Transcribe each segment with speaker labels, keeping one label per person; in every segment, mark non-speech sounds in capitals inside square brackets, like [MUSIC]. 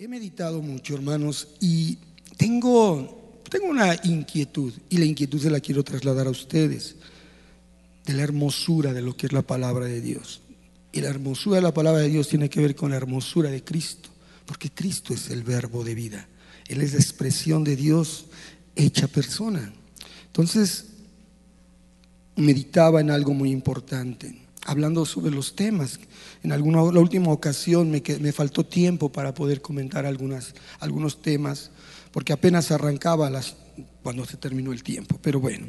Speaker 1: He meditado mucho, hermanos, y tengo, tengo una inquietud, y la inquietud se la quiero trasladar a ustedes, de la hermosura de lo que es la palabra de Dios. Y la hermosura de la palabra de Dios tiene que ver con la hermosura de Cristo, porque Cristo es el verbo de vida. Él es la expresión de Dios hecha persona. Entonces, meditaba en algo muy importante hablando sobre los temas. En alguna, la última ocasión me, me faltó tiempo para poder comentar algunas, algunos temas, porque apenas arrancaba las, cuando se terminó el tiempo. Pero bueno,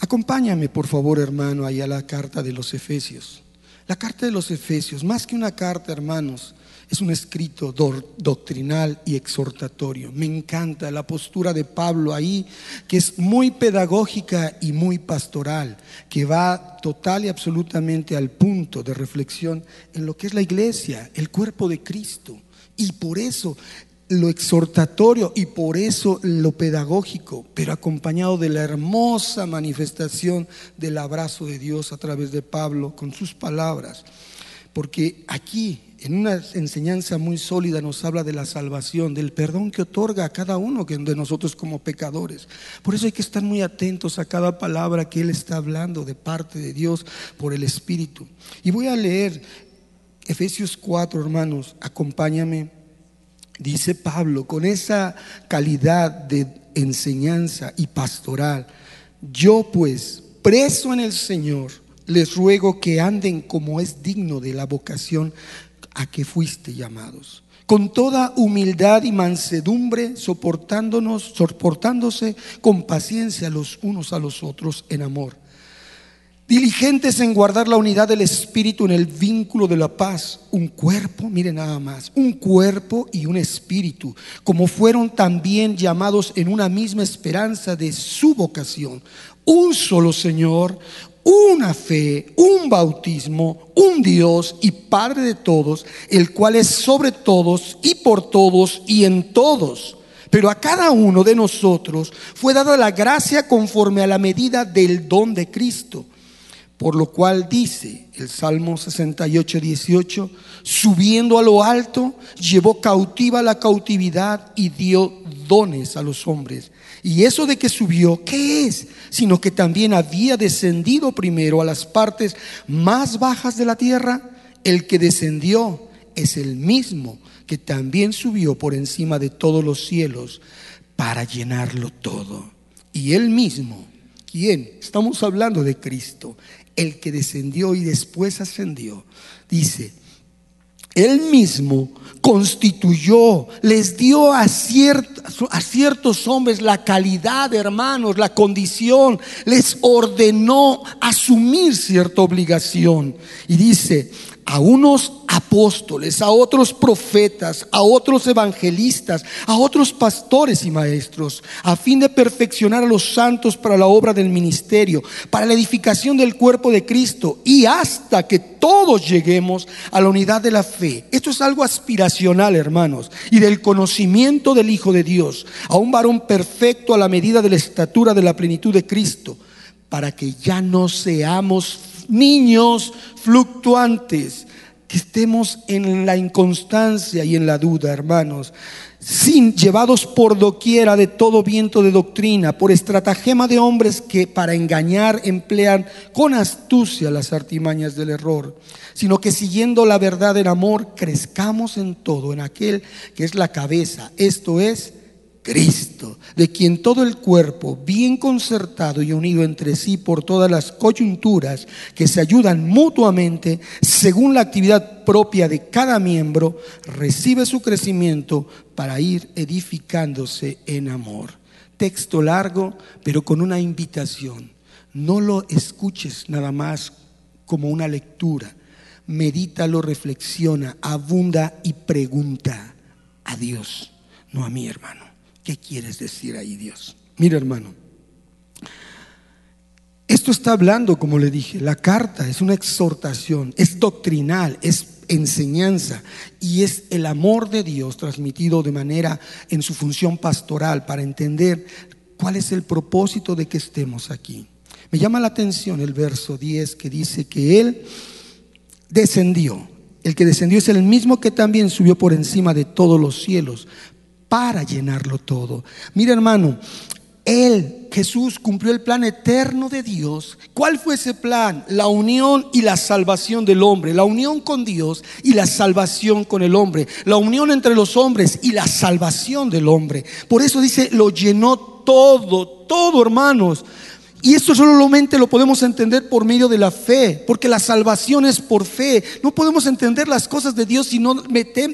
Speaker 1: acompáñame por favor hermano ahí a la carta de los Efesios. La carta de los Efesios, más que una carta hermanos, es un escrito doctrinal y exhortatorio. Me encanta la postura de Pablo ahí, que es muy pedagógica y muy pastoral, que va total y absolutamente al punto de reflexión en lo que es la iglesia, el cuerpo de Cristo. Y por eso lo exhortatorio y por eso lo pedagógico, pero acompañado de la hermosa manifestación del abrazo de Dios a través de Pablo con sus palabras. Porque aquí en una enseñanza muy sólida nos habla de la salvación, del perdón que otorga a cada uno de nosotros como pecadores. Por eso hay que estar muy atentos a cada palabra que Él está hablando de parte de Dios por el Espíritu. Y voy a leer Efesios 4, hermanos, acompáñame. Dice Pablo, con esa calidad de enseñanza y pastoral, yo pues, preso en el Señor, les ruego que anden como es digno de la vocación a que fuiste llamados. Con toda humildad y mansedumbre, soportándonos, soportándose con paciencia los unos a los otros en amor. Diligentes en guardar la unidad del Espíritu en el vínculo de la paz. Un cuerpo, mire nada más, un cuerpo y un espíritu, como fueron también llamados en una misma esperanza de su vocación. Un solo Señor, una fe, un bautismo, un Dios y Padre de todos, el cual es sobre todos y por todos y en todos. Pero a cada uno de nosotros fue dada la gracia conforme a la medida del don de Cristo. Por lo cual dice el Salmo 68, 18, subiendo a lo alto, llevó cautiva la cautividad y dio dones a los hombres. Y eso de que subió, ¿qué es? Sino que también había descendido primero a las partes más bajas de la tierra. El que descendió es el mismo que también subió por encima de todos los cielos para llenarlo todo. Y él mismo, ¿quién? Estamos hablando de Cristo, el que descendió y después ascendió. Dice, él mismo constituyó, les dio a, ciertos hombres la calidad, hermanos, la condición, les ordenó asumir cierta obligación. Y dice, a unos apóstoles, a otros profetas, a otros evangelistas, a otros pastores y maestros, a fin de perfeccionar a los santos para la obra del ministerio, para la edificación del cuerpo de Cristo y hasta que todos lleguemos a la unidad de la fe. Esto es algo aspiracional, hermanos, y del conocimiento del Hijo de Dios, a un varón perfecto a la medida de la estatura de la plenitud de Cristo, para que ya no seamos niños fluctuantes, que estemos en la inconstancia y en la duda, hermanos, sin llevados por doquiera de todo viento de doctrina, por estratagema de hombres que para engañar emplean con astucia las artimañas del error, sino que siguiendo la verdad en amor, crezcamos en todo, en aquel que es la cabeza, esto es Cristo, de quien todo el cuerpo, bien concertado y unido entre sí por todas las coyunturas que se ayudan mutuamente, según la actividad propia de cada miembro, recibe su crecimiento para ir edificándose en amor. Texto largo, pero con una invitación. No lo escuches nada más como una lectura. Medítalo, reflexiona, abunda y pregunta a Dios, no a mi hermano. ¿Qué quieres decir ahí, Dios? Mira, hermano. Esto está hablando, como le dije, la carta es una exhortación, es doctrinal, es enseñanza y es el amor de Dios transmitido de manera en su función pastoral para entender cuál es el propósito de que estemos aquí. Me llama la atención el verso 10 que dice que Él descendió El que descendió es el mismo que también subió por encima de todos los cielos para llenarlo todo. Mira hermano, él, Jesús, cumplió el plan eterno de Dios. ¿Cuál fue ese plan? La unión y la salvación del hombre. La unión con Dios y la salvación con el hombre. La unión entre los hombres y la salvación del hombre. Por eso dice, lo llenó todo, todo hermanos. Y esto solamente lo podemos entender por medio de la fe, porque la salvación es por fe. No podemos entender las cosas de Dios si no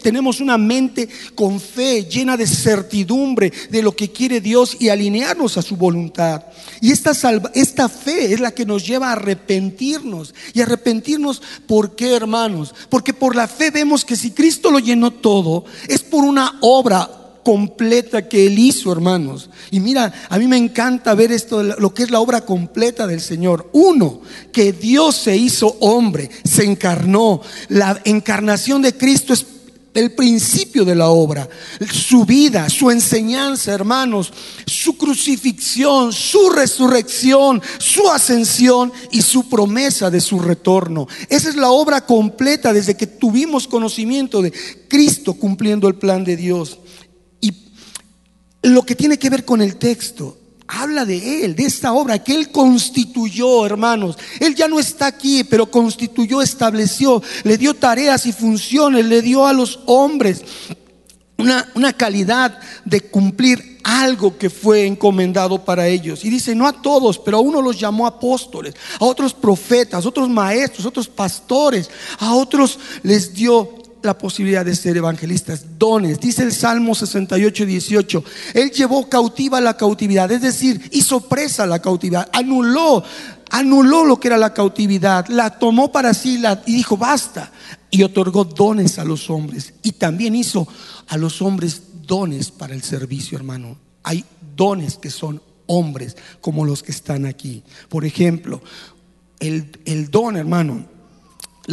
Speaker 1: tenemos una mente con fe, llena de certidumbre de lo que quiere Dios y alinearnos a su voluntad. Y esta, esta fe es la que nos lleva a arrepentirnos. Y arrepentirnos, ¿por qué, hermanos? Porque por la fe vemos que si Cristo lo llenó todo, es por una obra completa que Él hizo, hermanos. Y mira, a mí me encanta ver esto, lo que es la obra completa del Señor. Uno, que Dios se hizo hombre, se encarnó. La encarnación de Cristo es el principio de la obra, su vida, su enseñanza, hermanos, su crucifixión, su resurrección, su ascensión y su promesa de su retorno. Esa es la obra completa desde que tuvimos conocimiento de Cristo cumpliendo el plan de Dios lo que tiene que ver con el texto. Habla de Él, de esta obra que Él constituyó, hermanos. Él ya no está aquí, pero constituyó, estableció, le dio tareas y funciones, le dio a los hombres una, una calidad de cumplir algo que fue encomendado para ellos. Y dice, no a todos, pero a uno los llamó apóstoles, a otros profetas, otros maestros, otros pastores, a otros les dio la posibilidad de ser evangelistas, dones. Dice el Salmo 68, 18, Él llevó cautiva la cautividad, es decir, hizo presa la cautividad, anuló, anuló lo que era la cautividad, la tomó para sí la, y dijo, basta, y otorgó dones a los hombres. Y también hizo a los hombres dones para el servicio, hermano. Hay dones que son hombres, como los que están aquí. Por ejemplo, el, el don, hermano,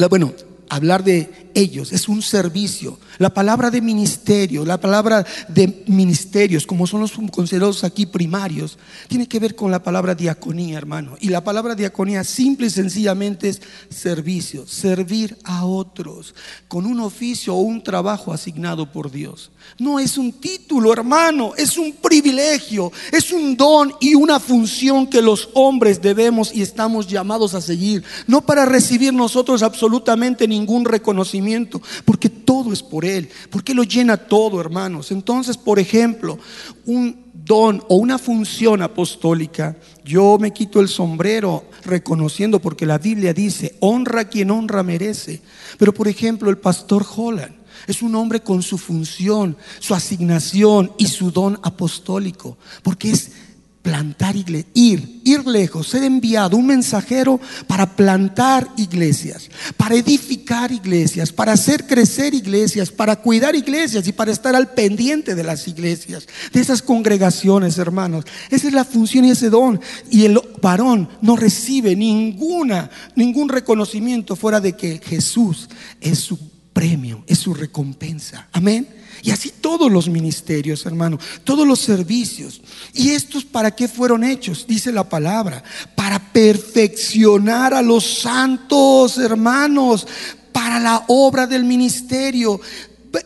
Speaker 1: bueno, hablar de ellos, es un servicio. La palabra de ministerio, la palabra de ministerios, como son los considerados aquí primarios, tiene que ver con la palabra diaconía, hermano. Y la palabra diaconía simple y sencillamente es servicio, servir a otros con un oficio o un trabajo asignado por Dios. No es un título, hermano, es un privilegio, es un don y una función que los hombres debemos y estamos llamados a seguir. No para recibir nosotros absolutamente ningún reconocimiento, porque todo es por Él, porque lo llena todo, hermanos. Entonces, por ejemplo, un don o una función apostólica, yo me quito el sombrero reconociendo porque la Biblia dice, honra quien honra merece. Pero, por ejemplo, el pastor Holland es un hombre con su función, su asignación y su don apostólico, porque es plantar iglesias, ir, ir lejos, ser enviado, un mensajero para plantar iglesias, para edificar iglesias, para hacer crecer iglesias, para cuidar iglesias y para estar al pendiente de las iglesias, de esas congregaciones, hermanos. Esa es la función y ese don. Y el varón no recibe ninguna, ningún reconocimiento fuera de que Jesús es su premio, es su recompensa. Amén. Y así todos los ministerios, hermano, todos los servicios. ¿Y estos para qué fueron hechos? Dice la palabra, para perfeccionar a los santos, hermanos, para la obra del ministerio,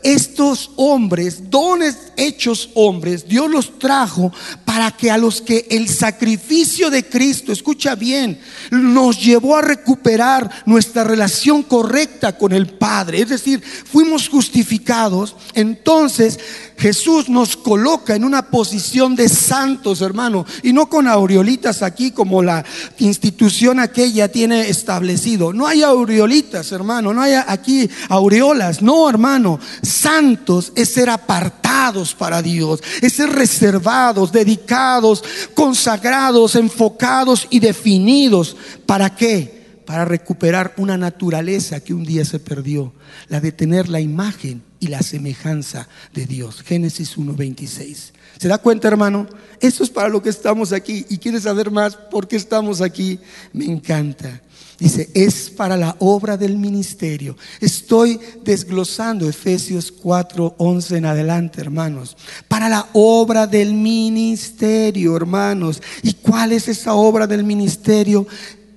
Speaker 1: estos hombres, dones hechos hombres, Dios los trajo para que a los que el sacrificio de Cristo, escucha bien, nos llevó a recuperar nuestra relación correcta con el Padre. Es decir, fuimos justificados. Entonces Jesús nos coloca en una posición de santos, hermano, y no con aureolitas aquí como la institución aquella tiene establecido. No hay aureolitas, hermano, no hay aquí aureolas, no, hermano. Santos es ser apartados para Dios, es ser reservados, dedicados, consagrados, enfocados y definidos. ¿Para qué? Para recuperar una naturaleza que un día se perdió, la de tener la imagen y la semejanza de Dios. Génesis 1.26. ¿Se da cuenta, hermano? Esto es para lo que estamos aquí. ¿Y quieres saber más por qué estamos aquí? Me encanta. Dice, es para la obra del ministerio. Estoy desglosando Efesios 4, 11 en adelante, hermanos. Para la obra del ministerio, hermanos. ¿Y cuál es esa obra del ministerio?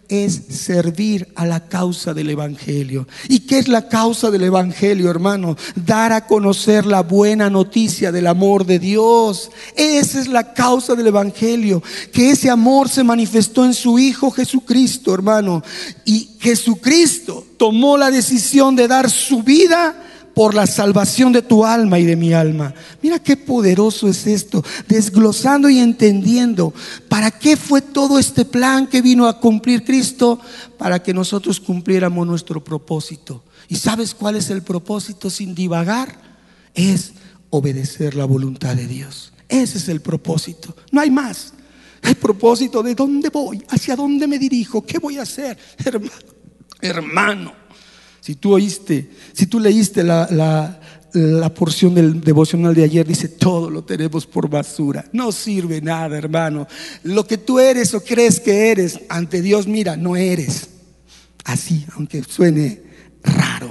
Speaker 1: Es servir a la causa del Evangelio. ¿Y qué es la causa del Evangelio, hermano? Dar a conocer la buena noticia del amor de Dios. Esa es la causa del Evangelio. Que ese amor se manifestó en su Hijo Jesucristo, hermano. Y Jesucristo tomó la decisión de dar su vida por la salvación de tu alma y de mi alma. Mira qué poderoso es esto, desglosando y entendiendo para qué fue todo este plan que vino a cumplir Cristo, para que nosotros cumpliéramos nuestro propósito. ¿Y sabes cuál es el propósito sin divagar? Es obedecer la voluntad de Dios. Ese es el propósito, no hay más. El propósito de dónde voy, hacia dónde me dirijo, qué voy a hacer, hermano. Hermano. Si tú oíste, si tú leíste la, la, porción del devocional de ayer, dice, todo lo tenemos por basura. No sirve nada, hermano. Lo que tú eres o crees que eres ante Dios, mira, no eres. Así, aunque suene raro.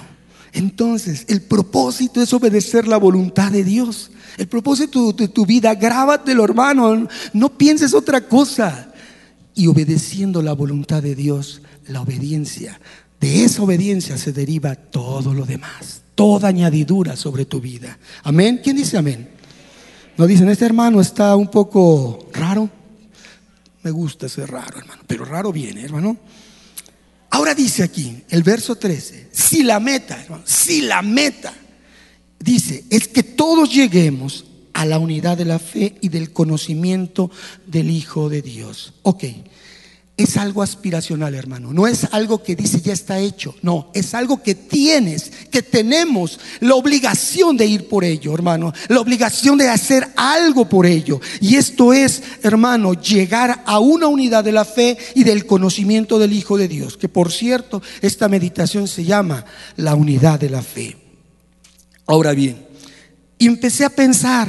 Speaker 1: Entonces, el propósito es obedecer la voluntad de Dios. El propósito de tu vida, grábatelo, hermano. No pienses otra cosa. Y obedeciendo la voluntad de Dios, la obediencia de esa obediencia se deriva todo lo demás, toda añadidura sobre tu vida. Amén. ¿Quién dice amén? No dicen, este hermano está un poco raro. Me gusta ser raro, hermano, pero raro viene, hermano. Ahora dice aquí, el verso 13, si la meta, hermano, si la meta, dice, es que todos lleguemos a la unidad de la fe y del conocimiento del Hijo de Dios. Ok, es algo aspiracional, hermano. No es algo que dice ya está hecho. No, es algo que tienes, que tenemos la obligación de ir por ello, hermano. La obligación de hacer algo por ello. Y esto es, hermano, llegar a una unidad de la fe y del conocimiento del Hijo de Dios. Que por cierto, esta meditación se llama la unidad de la fe. Ahora bien, empecé a pensar,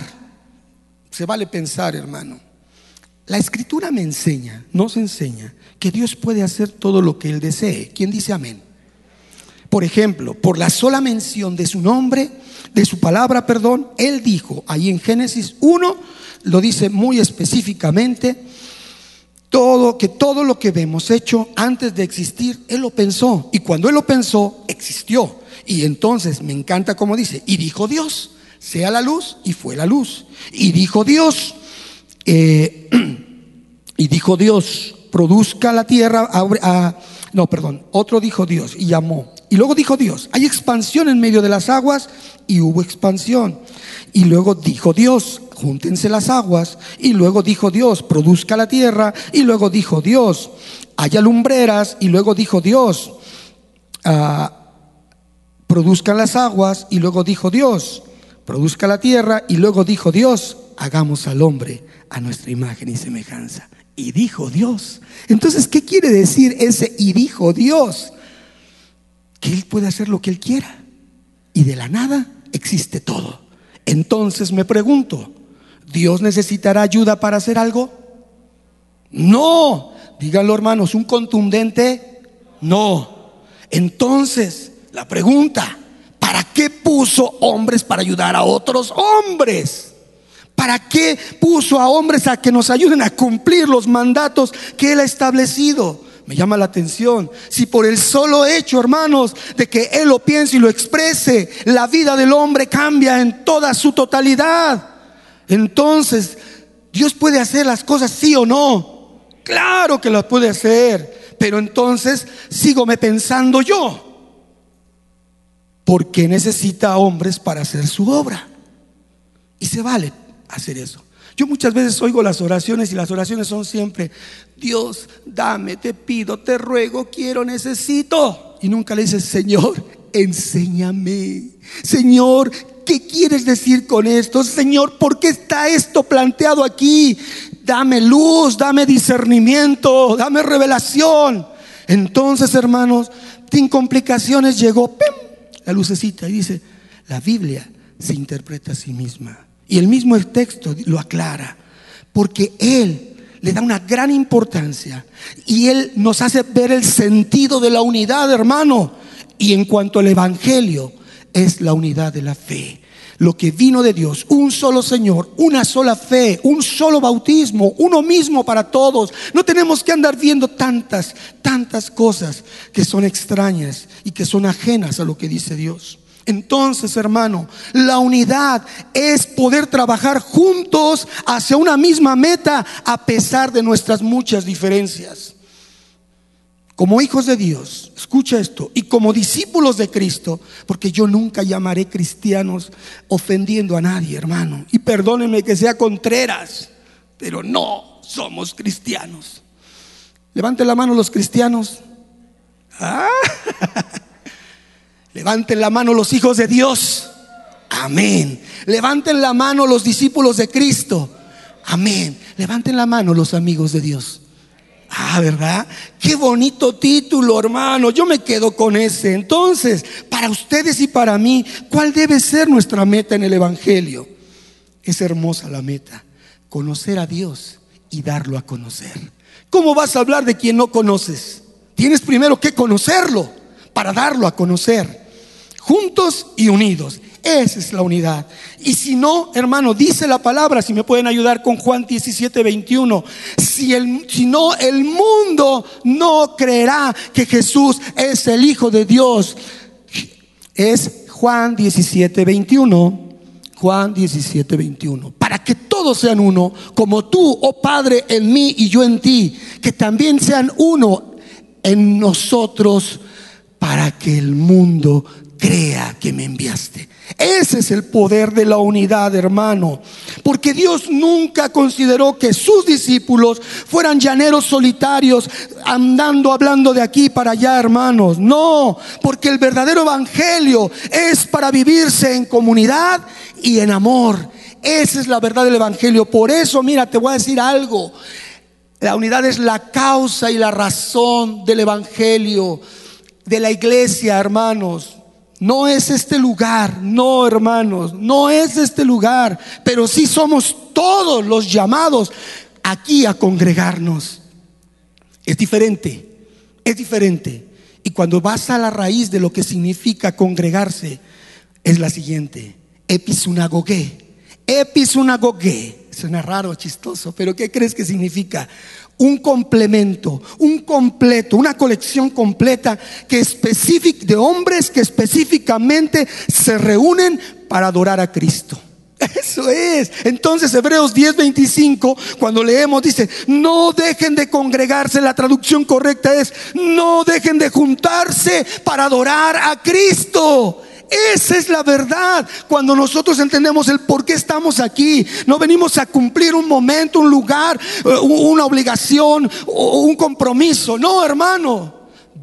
Speaker 1: se vale pensar, hermano. La escritura me enseña, nos enseña, que Dios puede hacer todo lo que Él desee. ¿Quién dice amén? Por ejemplo, por la sola mención de su nombre, de su palabra, perdón, Él dijo ahí en Génesis 1, lo dice muy específicamente, todo, que todo lo que vemos hecho antes de existir, Él lo pensó. Y cuando Él lo pensó, existió. Y entonces me encanta como dice, y dijo Dios, sea la luz, y fue la luz. Y dijo Dios, eh, [CLEARS THROAT] y dijo Dios, produzca la tierra, no, perdón, otro dijo Dios y llamó. Y luego dijo Dios, hay expansión en medio de las aguas y hubo expansión. Y luego dijo Dios, júntense las aguas. Y luego dijo Dios, produzca la tierra. Y luego dijo Dios, haya lumbreras. Y luego dijo Dios, ah, produzcan las aguas. Y luego dijo Dios, produzca la tierra. Y luego dijo Dios, hagamos al hombre a nuestra imagen y semejanza. Y dijo Dios. Entonces, ¿qué quiere decir ese y dijo Dios? Que Él puede hacer lo que Él quiera. Y de la nada existe todo. Entonces me pregunto, ¿Dios necesitará ayuda para hacer algo? No. Díganlo hermanos, un contundente no. Entonces, la pregunta, ¿para qué puso hombres para ayudar a otros hombres? ¿Para qué puso a hombres a que nos ayuden a cumplir los mandatos que Él ha establecido? Me llama la atención. Si por el solo hecho, hermanos, de que Él lo piense y lo exprese, la vida del hombre cambia en toda su totalidad. Entonces, Dios puede hacer las cosas sí o no. Claro que las puede hacer. Pero entonces, sígome pensando yo. ¿Por qué necesita hombres para hacer su obra? Y se vale hacer eso. Yo muchas veces oigo las oraciones y las oraciones son siempre, Dios, dame, te pido, te ruego, quiero, necesito. Y nunca le dices, Señor, enséñame. Señor, ¿qué quieres decir con esto? Señor, ¿por qué está esto planteado aquí? Dame luz, dame discernimiento, dame revelación. Entonces, hermanos, sin complicaciones llegó la lucecita y dice, la Biblia se interpreta a sí misma. Y el mismo texto lo aclara, porque Él le da una gran importancia y Él nos hace ver el sentido de la unidad, hermano. Y en cuanto al Evangelio, es la unidad de la fe. lo que vino de Dios, un solo Señor, una sola fe, un solo bautismo, uno mismo para todos. No tenemos que andar viendo tantas, tantas cosas que son extrañas y que son ajenas a lo que dice Dios. Entonces, hermano, la unidad es poder trabajar juntos hacia una misma meta a pesar de nuestras muchas diferencias. Como hijos de Dios, escucha esto, y como discípulos de Cristo, porque yo nunca llamaré cristianos ofendiendo a nadie, hermano. Y perdónenme que sea contreras, pero no somos cristianos. Levanten la mano los cristianos. [LAUGHS] Ah. Levanten la mano los hijos de Dios. Amén. Levanten la mano los discípulos de Cristo. Amén. Levanten la mano los amigos de Dios. Ah, ¿verdad? Qué bonito título, hermano. Yo me quedo con ese. Entonces, para ustedes y para mí, ¿cuál debe ser nuestra meta en el Evangelio? Es hermosa la meta. Conocer a Dios y darlo a conocer. ¿Cómo vas a hablar de quien no conoces? Tienes primero que conocerlo para darlo a conocer juntos y unidos. Esa es la unidad. Y si no, hermano, dice la palabra, si me pueden ayudar con Juan 17, 21, si, el, si no, el mundo no creerá que Jesús es el Hijo de Dios. Es Juan 17, 21. Juan 17, 21. Para que todos sean uno, como tú, oh Padre, en mí y yo en ti, que también sean uno en nosotros, para que el mundo crea que me enviaste. Ese es el poder de la unidad, hermano. Porque Dios nunca consideró que sus discípulos fueran llaneros solitarios andando, hablando de aquí para allá, hermanos. No, porque el verdadero evangelio es para vivirse en comunidad y en amor. Esa es la verdad del evangelio. Por eso, mira, te voy a decir algo. La unidad es la causa y la razón del evangelio, de la iglesia, hermanos. No es este lugar, no hermanos, no es este lugar, pero sí somos todos los llamados aquí a congregarnos. Es diferente, es diferente. Y cuando vas a la raíz de lo que significa congregarse, es la siguiente, episunagogue. Episunagogue. Suena raro, chistoso, pero ¿qué crees que significa? Un complemento, un completo, una colección completa que de hombres que específicamente se reúnen para adorar a Cristo. [LAUGHS] Eso es. Entonces Hebreos 10:25, cuando leemos, dice, no dejen de congregarse, la traducción correcta es, no dejen de juntarse para adorar a Cristo. Esa es la verdad. Cuando nosotros entendemos el por qué estamos aquí, no venimos a cumplir un momento, un lugar, eh, una obligación o un compromiso. No, hermano.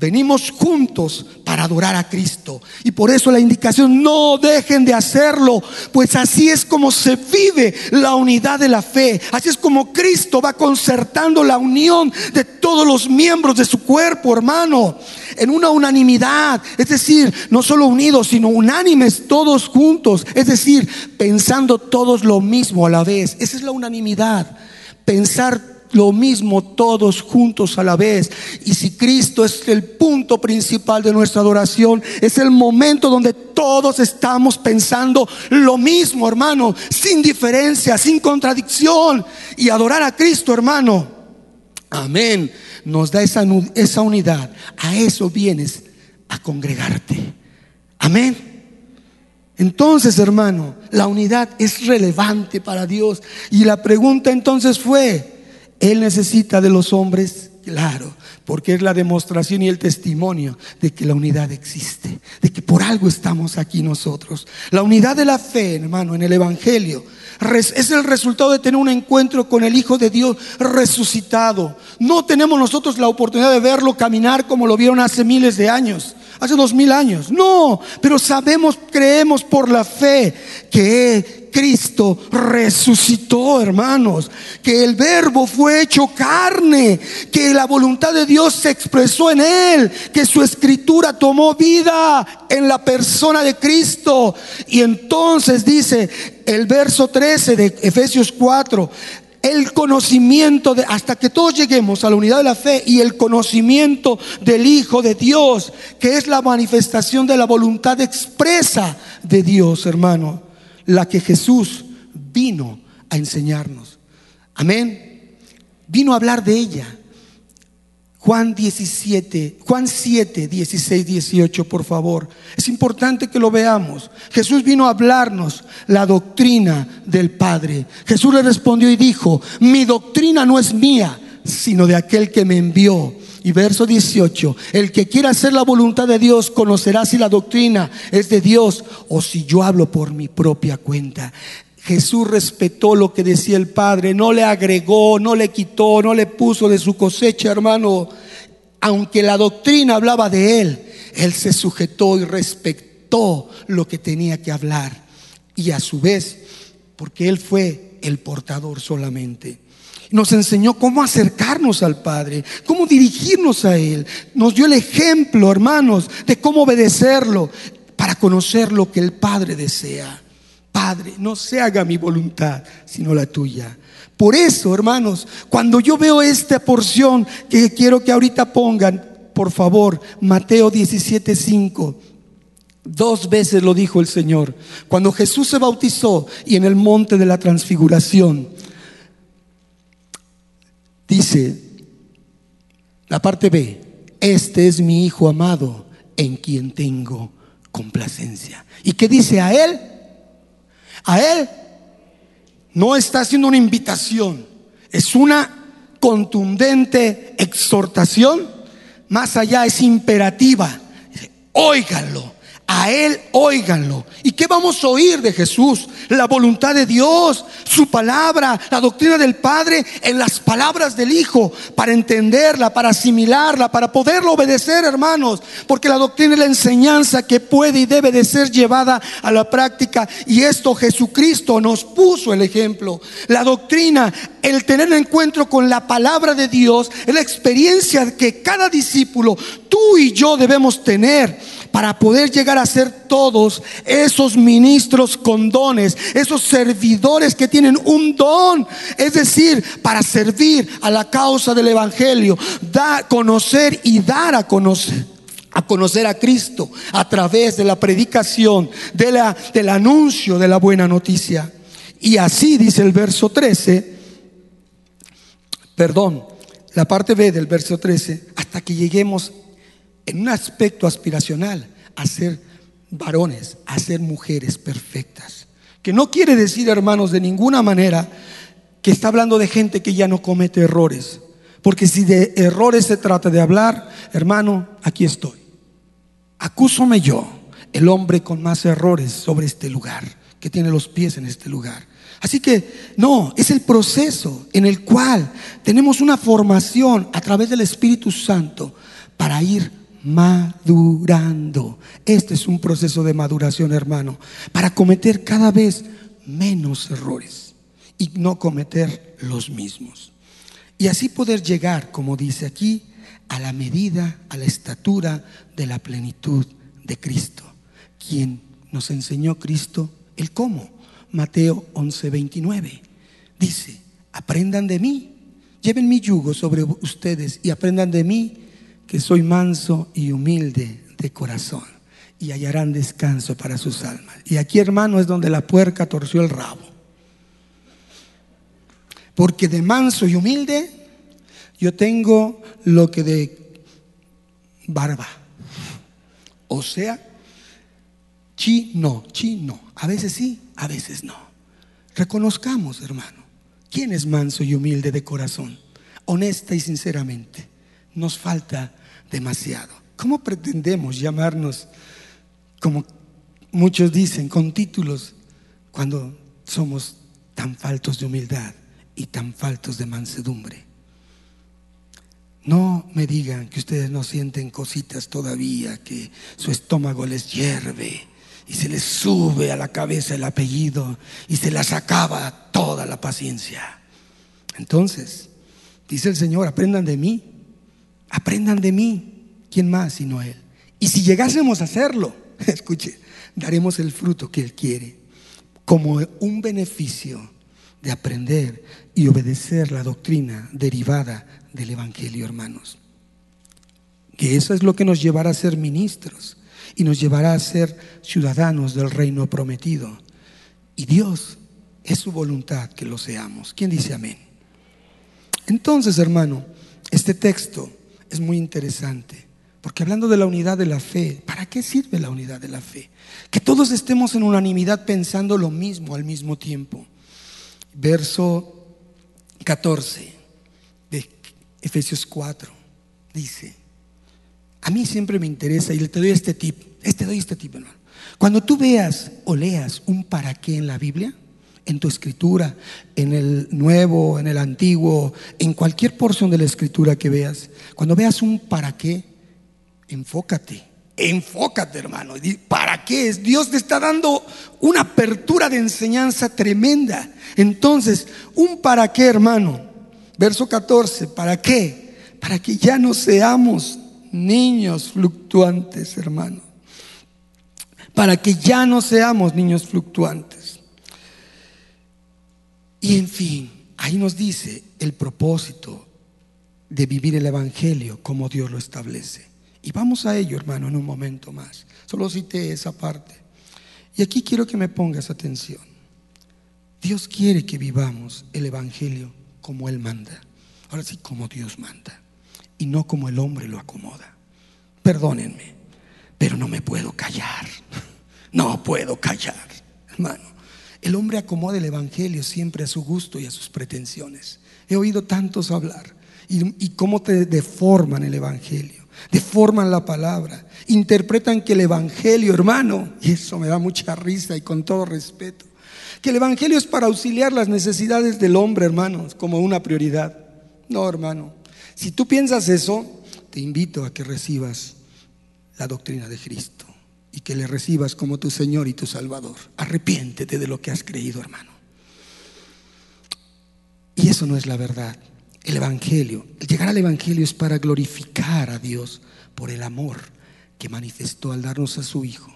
Speaker 1: Venimos juntos para adorar a Cristo. Y por eso la indicación, no dejen de hacerlo, pues así es como se vive la unidad de la fe. Así es como Cristo va concertando la unión de todos los miembros de su cuerpo, hermano, en una unanimidad. Es decir, no solo unidos, sino unánimes todos juntos. Es decir, pensando todos lo mismo a la vez. Esa es la unanimidad. Pensar lo mismo todos juntos a la vez. Y si Cristo es el punto principal de nuestra adoración, es el momento donde todos estamos pensando lo mismo, hermano, sin diferencia, sin contradicción. Y adorar a Cristo, hermano. Amén. Nos da esa, esa unidad. A eso vienes a congregarte. Amén. Entonces, hermano, la unidad es relevante para Dios. Y la pregunta entonces fue, él necesita de los hombres, claro, porque es la demostración y el testimonio de que la unidad existe, de que por algo estamos aquí nosotros. La unidad de la fe, hermano, en el Evangelio es el resultado de tener un encuentro con el Hijo de Dios resucitado. No tenemos nosotros la oportunidad de verlo caminar como lo vieron hace miles de años, hace dos mil años. No, pero sabemos, creemos por la fe que Cristo resucitó, hermanos, que el verbo fue hecho carne, que la voluntad de Dios se expresó en él, que su escritura tomó vida en la persona de Cristo. Y entonces dice el verso 13 de Efesios 4, el conocimiento de, hasta que todos lleguemos a la unidad de la fe y el conocimiento del Hijo de Dios, que es la manifestación de la voluntad expresa de Dios, hermano. la que Jesús vino a enseñarnos. Amén. Vino a hablar de ella. Juan 17, Juan 7, 16, 18, por favor. Es importante que lo veamos. Jesús vino a hablarnos la doctrina del Padre. Jesús le respondió y dijo, mi doctrina no es mía, sino de aquel que me envió. Y verso 18, el que quiera hacer la voluntad de Dios conocerá si la doctrina es de Dios o si yo hablo por mi propia cuenta. Jesús respetó lo que decía el Padre, no le agregó, no le quitó, no le puso de su cosecha, hermano. Aunque la doctrina hablaba de él, él se sujetó y respetó lo que tenía que hablar. Y a su vez, porque él fue el portador solamente. Nos enseñó cómo acercarnos al Padre, cómo dirigirnos a Él. Nos dio el ejemplo, hermanos, de cómo obedecerlo para conocer lo que el Padre desea. Padre, no se haga mi voluntad, sino la tuya. Por eso, hermanos, cuando yo veo esta porción que quiero que ahorita pongan, por favor, Mateo 17:5. Dos veces lo dijo el Señor. Cuando Jesús se bautizó y en el monte de la transfiguración, dice, la parte B, este es mi Hijo amado en quien tengo complacencia. ¿Y qué dice a él? A Él no está haciendo una invitación, es una contundente exhortación, más allá es imperativa. Óiganlo, a Él óiganlo. ¿Y qué vamos a oír de Jesús? La voluntad de Dios, su palabra, la doctrina del Padre en las palabras del Hijo, para entenderla, para asimilarla, para poderlo obedecer, hermanos. Porque la doctrina es la enseñanza que puede y debe de ser llevada a la práctica. Y esto Jesucristo nos puso el ejemplo. La doctrina, el tener encuentro con la palabra de Dios, es la experiencia que cada discípulo, tú y yo debemos tener para poder llegar a ser todos esos ministros con dones, esos servidores que tienen un don, es decir, para servir a la causa del Evangelio, dar, conocer y dar a conocer a conocer a Cristo a través de la predicación, de la, del anuncio de la buena noticia. Y así dice el verso 13, perdón, la parte B del verso 13, hasta que lleguemos en un aspecto aspiracional a ser varones, a ser mujeres perfectas. Que no quiere decir, hermanos, de ninguna manera que está hablando de gente que ya no comete errores. Porque si de errores se trata de hablar, hermano, aquí estoy. Acúsome yo, el hombre con más errores sobre este lugar, que tiene los pies en este lugar. Así que no, es el proceso en el cual tenemos una formación a través del Espíritu Santo para ir madurando. Este es un proceso de maduración, hermano, para cometer cada vez menos errores y no cometer los mismos. Y así poder llegar, como dice aquí, a la medida, a la estatura de la plenitud de Cristo, quien nos enseñó Cristo el cómo. Mateo 11:29 dice, aprendan de mí, lleven mi yugo sobre ustedes y aprendan de mí que soy manso y humilde de corazón y hallarán descanso para sus almas. Y aquí, hermano, es donde la puerca torció el rabo. Porque de manso y humilde yo tengo lo que de barba. O sea, chi no, chi no. A veces sí, a veces no. Reconozcamos, hermano, quién es manso y humilde de corazón, honesta y sinceramente nos falta demasiado. ¿Cómo pretendemos llamarnos, como muchos dicen, con títulos cuando somos tan faltos de humildad y tan faltos de mansedumbre? No me digan que ustedes no sienten cositas todavía, que su estómago les hierve y se les sube a la cabeza el apellido y se les acaba toda la paciencia. Entonces, dice el Señor, aprendan de mí, Aprendan de mí. ¿Quién más sino Él? Y si llegásemos a hacerlo, [LAUGHS] escuche, daremos el fruto que Él quiere, como un beneficio de aprender y obedecer la doctrina derivada del Evangelio, hermanos. Que eso es lo que nos llevará a ser ministros y nos llevará a ser ciudadanos del reino prometido. Y Dios es su voluntad que lo seamos. ¿Quién dice amén? Entonces, hermano, este texto es muy interesante. Porque hablando de la unidad de la fe, ¿para qué sirve la unidad de la fe? Que todos estemos en unanimidad pensando lo mismo al mismo tiempo. Verso 14 de Efesios 4 dice, a mí siempre me interesa y te doy este tip, este doy este tip, hermano. Cuando tú veas o leas un para qué en la Biblia, en tu escritura, en el nuevo, en el antiguo, en cualquier porción de la escritura que veas, cuando veas un para qué, enfócate, enfócate hermano. ¿Para qué es? Dios te está dando una apertura de enseñanza tremenda. Entonces, un para qué hermano. Verso 14, ¿para qué? Para que ya no seamos niños fluctuantes hermano. Para que ya no seamos niños fluctuantes. Y en fin, ahí nos dice el propósito de vivir el Evangelio como Dios lo establece. Y vamos a ello, hermano, en un momento más. Solo cité esa parte. Y aquí quiero que me pongas atención. Dios quiere que vivamos el Evangelio como Él manda. Ahora sí, como Dios manda. Y no como el hombre lo acomoda. Perdónenme, pero no me puedo callar. [LAUGHS] No puedo callar, hermano. El hombre acomoda el Evangelio siempre a su gusto y a sus pretensiones. He oído tantos hablar y, cómo te deforman el Evangelio, deforman la palabra, interpretan que el Evangelio, hermano, y eso me da mucha risa y con todo respeto, que el Evangelio es para auxiliar las necesidades del hombre, hermanos, como una prioridad. No, hermano. Si tú piensas eso, te invito a que recibas la doctrina de Cristo y que le recibas como tu Señor y tu Salvador. Arrepiéntete de lo que has creído, hermano. Y eso no es la verdad. El Evangelio, el llegar al Evangelio es para glorificar a Dios por el amor que manifestó al darnos a su Hijo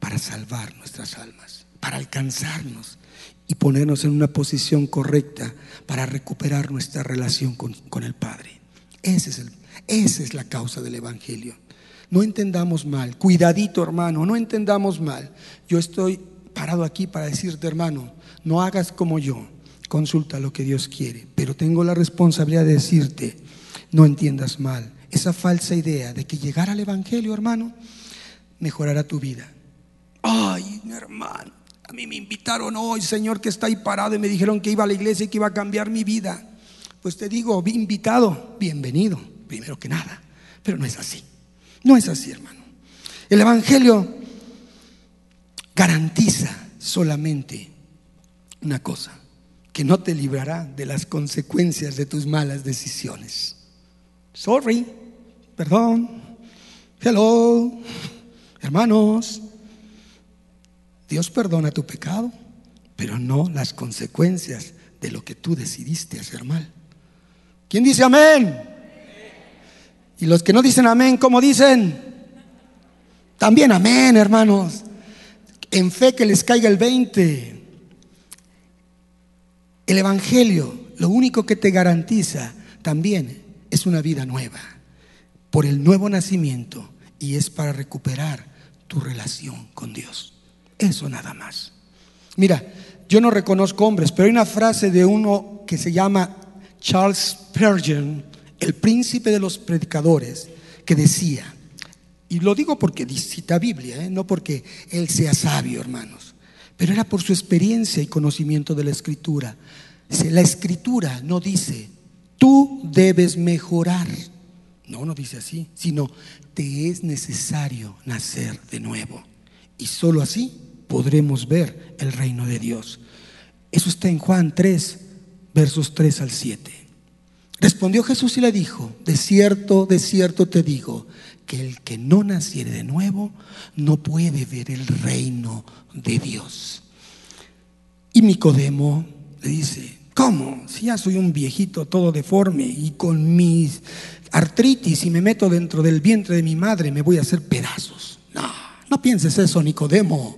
Speaker 1: para salvar nuestras almas, para alcanzarnos y ponernos en una posición correcta para recuperar nuestra relación con, el Padre. Ese es el, esa es la causa del Evangelio. No entendamos mal, cuidadito hermano, no entendamos mal. Yo estoy parado aquí para decirte hermano, no hagas como yo, consulta lo que Dios quiere, pero tengo la responsabilidad de decirte, no entiendas mal. Esa falsa idea de que llegar al Evangelio, hermano, mejorará tu vida. Ay, hermano, a mí me invitaron hoy, Señor, que está ahí parado y me dijeron que iba a la iglesia y que iba a cambiar mi vida. Pues te digo, invitado, bienvenido, primero que nada, pero no es así. No es así, hermano. El Evangelio garantiza solamente una cosa, que no te librará de las consecuencias de tus malas decisiones. Sorry, perdón, hello, hermanos. Dios perdona tu pecado, pero no las consecuencias de lo que tú decidiste hacer mal. ¿Quién dice amén? Y los que no dicen amén, ¿cómo dicen? También amén, hermanos. En fe que les caiga el 20. El Evangelio, lo único que te garantiza también es una vida nueva, por el nuevo nacimiento, y es para recuperar tu relación con Dios. Eso nada más. Mira, yo no reconozco hombres, pero hay una frase de uno que se llama Charles Spurgeon, el príncipe de los predicadores, que decía, y lo digo porque cita Biblia, ¿eh? no porque él sea sabio, hermanos, pero era por su experiencia y conocimiento de la escritura. La escritura no dice, tú debes mejorar. No, no dice así, sino te es necesario nacer de nuevo. Y sólo así podremos ver el reino de Dios. Eso está en Juan 3, versos 3 al 7. Respondió Jesús y le dijo, de cierto, de cierto te digo, que el que no naciere de nuevo no puede ver el reino de Dios. Y Nicodemo le dice, ¿cómo? Si ya soy un viejito todo deforme y con mis artritis y me meto dentro del vientre de mi madre me voy a hacer pedazos. No, no pienses eso, Nicodemo.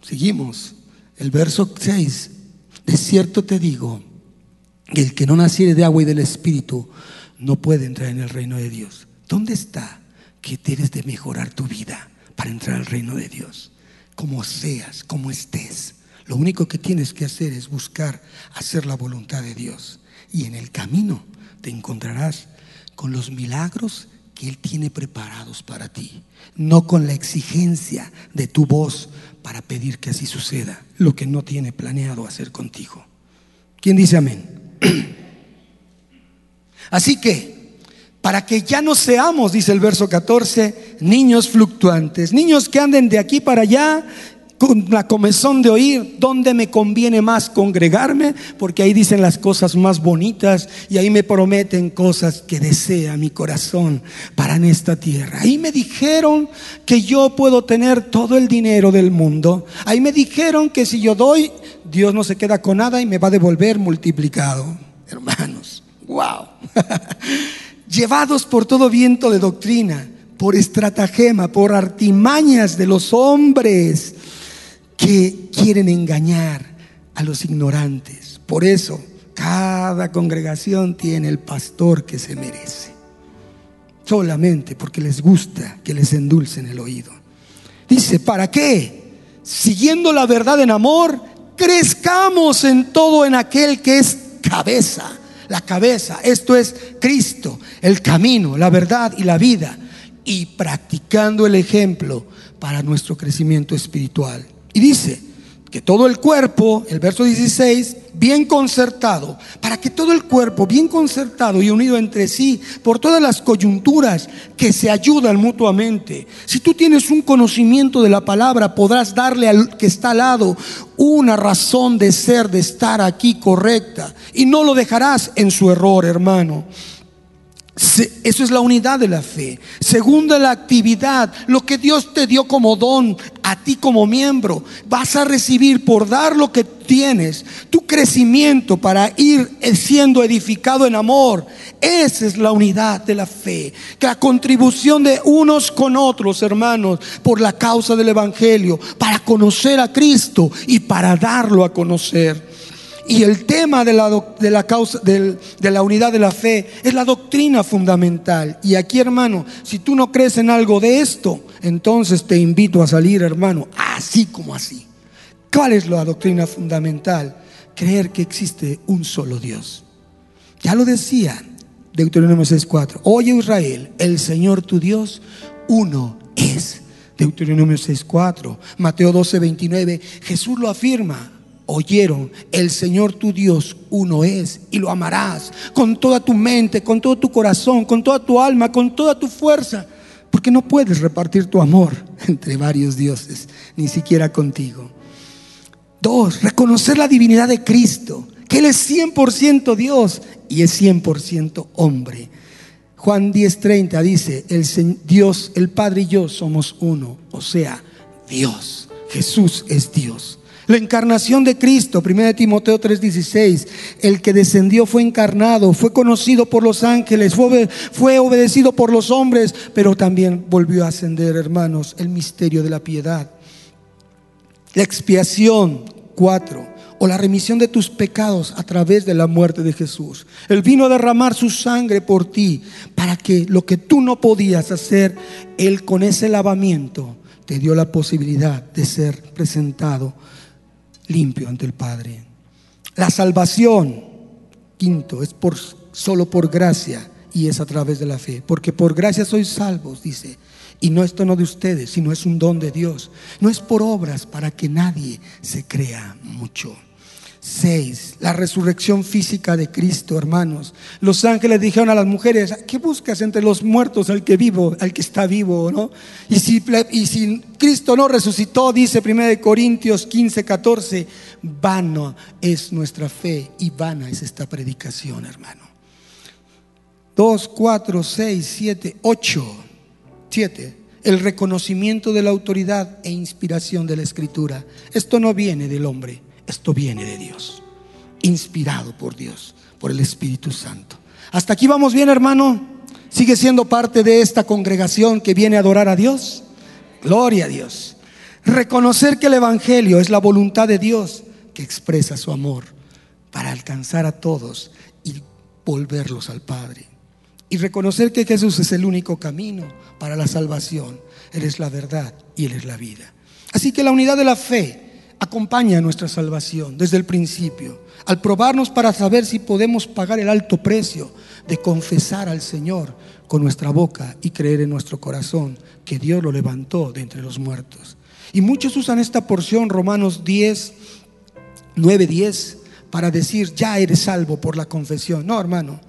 Speaker 1: Seguimos. El verso 6. De cierto te digo el que no naciere de agua y del Espíritu no puede entrar en el reino de Dios. ¿Dónde está que tienes de mejorar tu vida para entrar al reino de Dios? Como seas, como estés, Lo único que tienes que hacer es buscar hacer la voluntad de Dios. Y en el camino te encontrarás con los milagros que Él tiene preparados para ti, no con la exigencia de tu voz para pedir que así suceda lo que no tiene planeado hacer contigo. ¿Quién dice amén? [CLEARS THROAT] Así que, para que ya no seamos, dice el verso 14, niños fluctuantes, niños que anden de aquí para allá con la comezón de oír dónde me conviene más congregarme, porque ahí dicen las cosas más bonitas y ahí me prometen cosas que desea mi corazón para en esta tierra. Ahí me dijeron que yo puedo tener todo el dinero del mundo. Ahí me dijeron que si yo doy, Dios no se queda con nada y me va a devolver multiplicado. Hermanos, wow. [LAUGHS] Llevados por todo viento de doctrina, por estratagema, por artimañas de los hombres que quieren engañar a los ignorantes. Por eso, cada congregación tiene el pastor que se merece. Solamente porque les gusta que les endulcen el oído. Dice, ¿para qué? Siguiendo la verdad en amor, crezcamos en todo en aquel que es cabeza. La cabeza, esto es Cristo, el camino, la verdad y la vida. Y practicando el ejemplo para nuestro crecimiento espiritual. Y dice que todo el cuerpo, el verso 16, bien concertado, para que todo el cuerpo, bien concertado y unido entre sí, por todas las coyunturas que se ayudan mutuamente. Si tú tienes un conocimiento de la palabra, podrás darle al que está al lado una razón de ser, de estar aquí correcta. Y no lo dejarás en su error, hermano. Eso es la unidad de la fe. Segunda, la actividad. Lo que Dios te dio como don, a ti como miembro, vas a recibir por dar lo que tienes, tu crecimiento para ir siendo edificado en amor. Esa es la unidad de la fe. La contribución de unos con otros, hermanos, por la causa del Evangelio, para conocer a Cristo y para darlo a conocer. Y el tema de la, de la causa, de la unidad de la fe es la doctrina fundamental. Y aquí, hermano, si tú no crees en algo de esto, entonces te invito a salir, hermano, así como así. ¿Cuál es la doctrina fundamental? Creer que existe un solo Dios. Ya lo decía Deuteronomio 6.4. Oye Israel, el Señor tu Dios, uno es. Deuteronomio 6.4. Mateo 12.29. Jesús lo afirma oyeron, el Señor tu Dios uno es y lo amarás con toda tu mente, con todo tu corazón, con toda tu alma, con toda tu fuerza, porque no puedes repartir tu amor [LAUGHS] entre varios dioses, ni siquiera contigo. Dos, reconocer la divinidad de Cristo, que Él es 100% Dios y es 100% hombre. Juan 10:30 dice, el Dios, el Padre y yo somos uno, o sea, Dios. Jesús es Dios. La encarnación de Cristo, 1 Timoteo 3:16, el que descendió fue encarnado, fue conocido por los ángeles, fue, fue obedecido por los hombres, pero también volvió a ascender, hermanos, el misterio de la piedad. La expiación, 4 o la remisión de tus pecados a través de la muerte de Jesús. Él vino a derramar su sangre por ti para que lo que tú no podías hacer, Él con ese lavamiento te dio la posibilidad de ser presentado limpio ante el Padre. La salvación, quinto, es por, solo por gracia y es a través de la fe. Porque por gracia sois salvos, dice. Y no esto no de ustedes, sino es un don de Dios. No es por obras para que nadie se crea mucho. 6. La resurrección física de Cristo, hermanos. Los ángeles dijeron a las mujeres, ¿qué buscas entre los muertos al que vivo, al que está vivo, no? Y si, y si Cristo no resucitó, dice 1 Corintios 15, 14, vano es nuestra fe y vana es esta predicación, hermano. 2, 4, 6, 7, 8, 7. El reconocimiento de la autoridad e inspiración de la escritura. Esto no viene del hombre esto viene de Dios, inspirado por Dios, por el Espíritu Santo. Hasta aquí vamos bien, hermano. ¿Sigue siendo parte de esta congregación que viene a adorar a Dios? Gloria a Dios. Reconocer que el Evangelio es la voluntad de Dios que expresa su amor para alcanzar a todos y volverlos al Padre. Y reconocer que Jesús es el único camino para la salvación. Él es la verdad y Él es la vida. Así que la unidad de la fe acompaña nuestra salvación desde el principio, al probarnos para saber si podemos pagar el alto precio de confesar al Señor con nuestra boca y creer en nuestro corazón que Dios lo levantó de entre los muertos. Y muchos usan esta porción, Romanos 10, 9, 10, para decir, ya eres salvo por la confesión. No, hermano,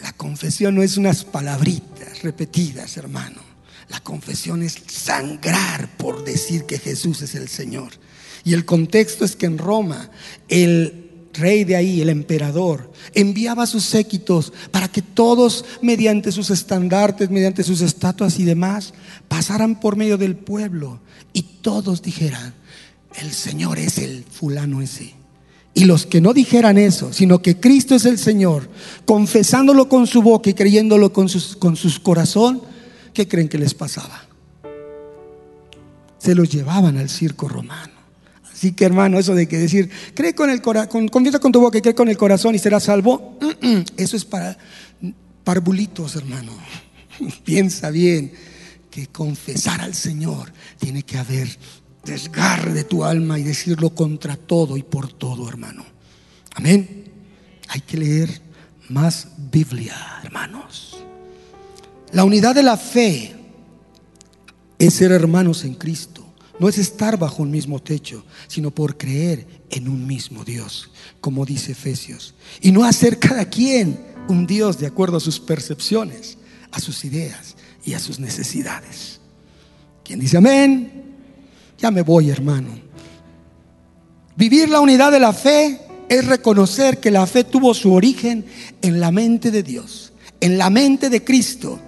Speaker 1: la confesión no es unas palabritas repetidas, hermano. La confesión es sangrar por decir que Jesús es el Señor. Y el contexto es que en Roma el rey de ahí, el emperador, enviaba sus séquitos para que todos, mediante sus estandartes, mediante sus estatuas y demás, pasaran por medio del pueblo y todos dijeran, el Señor es el fulano ese. Y los que no dijeran eso, sino que Cristo es el Señor, confesándolo con su boca y creyéndolo con, sus, con su corazón, ¿qué creen que les pasaba? Se los llevaban al circo romano. Así que hermano, eso de que decir, cree con el corazón, confiesa con tu boca y cree con el corazón y serás salvo, [CLEARS THROAT] eso es para parbulitos, hermano. [LAUGHS] Piensa bien que confesar al Señor tiene que haber desgarre de tu alma y decirlo contra todo y por todo, hermano. Amén. Hay que leer más Biblia, hermanos. La unidad de la fe es ser hermanos en Cristo. No es estar bajo un mismo techo, sino por creer en un mismo Dios, como dice Efesios. Y no hacer cada quien un Dios de acuerdo a sus percepciones, a sus ideas y a sus necesidades. ¿Quién dice amén? Ya me voy, hermano. Vivir la unidad de la fe es reconocer que la fe tuvo su origen en la mente de Dios, en la mente de Cristo,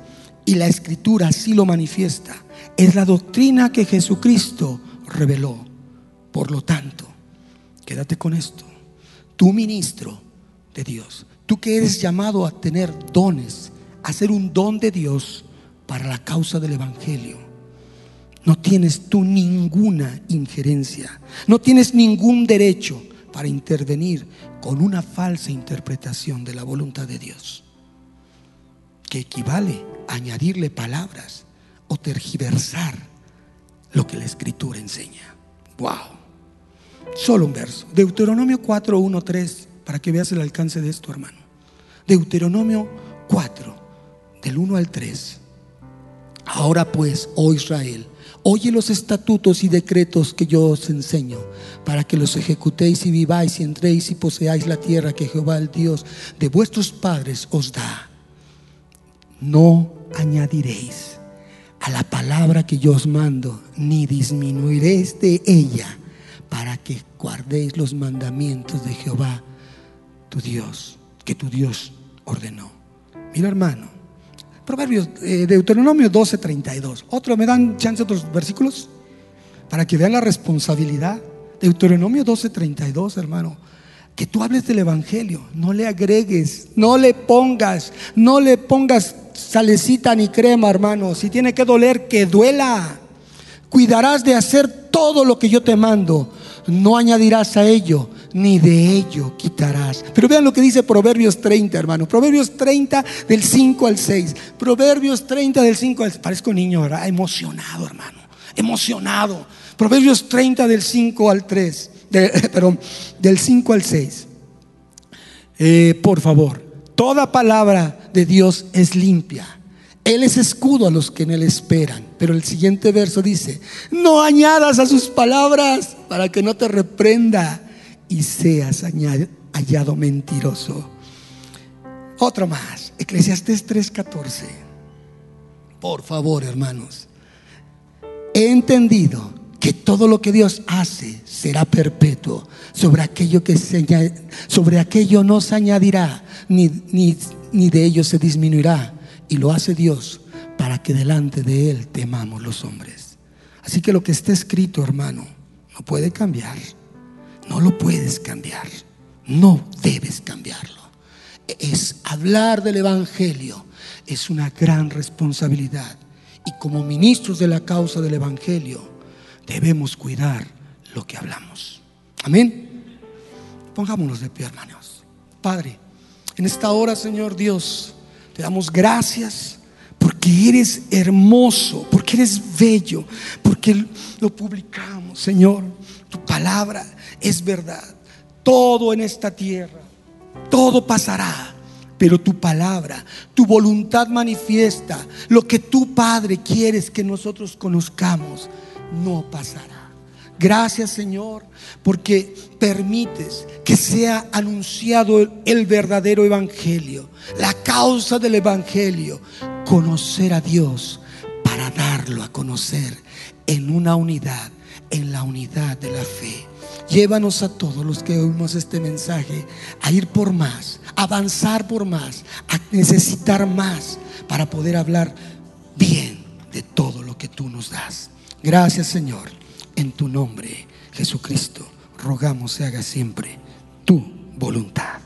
Speaker 1: y la escritura así lo manifiesta es la doctrina que Jesucristo reveló. Por lo tanto, quédate con esto. Tú ministro de Dios, tú que eres llamado a tener dones, a ser un don de Dios para la causa del Evangelio. No tienes tú ninguna injerencia, no tienes ningún derecho para intervenir con una falsa interpretación de la voluntad de Dios, que equivale a añadirle palabras o tergiversar lo que la escritura enseña. Wow. Solo un verso. Deuteronomio 4, 1, 3, para que veas el alcance de esto, hermano. Deuteronomio 4, del 1 al 3. Ahora pues, oh Israel, oye los estatutos y decretos que yo os enseño, para que los ejecutéis y viváis y entréis y poseáis la tierra que Jehová, el Dios de vuestros padres, os da. No añadiréis a la palabra que yo os mando, ni disminuiréis de ella, para que guardéis los mandamientos de Jehová, tu Dios, que tu Dios ordenó. Mira, hermano, Proverbios, eh, Deuteronomio 12, 32. ¿Otro? ¿Me dan chance otros versículos? Para que vean la responsabilidad. Deuteronomio 12, 32, hermano. Que tú hables del Evangelio, no le agregues, no le pongas, no le pongas salecita ni crema, hermano. Si tiene que doler, que duela. Cuidarás de hacer todo lo que yo te mando. No añadirás a ello, ni de ello quitarás. Pero vean lo que dice Proverbios 30, hermano. Proverbios 30 del 5 al 6. Proverbios 30 del 5 al 6. Parezco niño, ¿verdad? Emocionado, hermano. Emocionado. Proverbios 30 del 5 al 3. [LAUGHS] perdón, del 5 al 6. Eh, por favor, toda palabra de Dios es limpia. Él es escudo a los que en Él esperan. Pero el siguiente verso dice, no añadas a sus palabras para que no te reprenda y seas hallado mentiroso. Otro más, Eclesiastés 3:14. Por favor, hermanos, he entendido que todo lo que Dios hace será perpetuo. Sobre aquello que se sobre aquello no se añadirá ni, ni, ni de ellos se disminuirá. Y lo hace Dios para que delante de Él temamos los hombres. Así que lo que está escrito, hermano, no puede cambiar. No lo puedes cambiar. No debes cambiarlo. Es hablar del Evangelio. Es una gran responsabilidad. Y como ministros de la causa del Evangelio, debemos cuidar lo que hablamos. Amén. Pongámonos de pie, hermanos. Padre. En esta hora, Señor Dios, te damos gracias porque eres hermoso, porque eres bello, porque lo publicamos, Señor. Tu palabra es verdad. Todo en esta tierra, todo pasará. Pero tu palabra, tu voluntad manifiesta, lo que tu Padre quieres que nosotros conozcamos, no pasará. Gracias Señor, porque permites que sea anunciado el, verdadero evangelio, la causa del evangelio, conocer a Dios para darlo a conocer en una unidad, en la unidad de la fe. Llévanos a todos los que oímos este mensaje a ir por más, a avanzar por más, a necesitar más para poder hablar bien de todo lo que tú nos das. Gracias Señor. En tu nombre, Jesucristo, rogamos se haga siempre tu voluntad.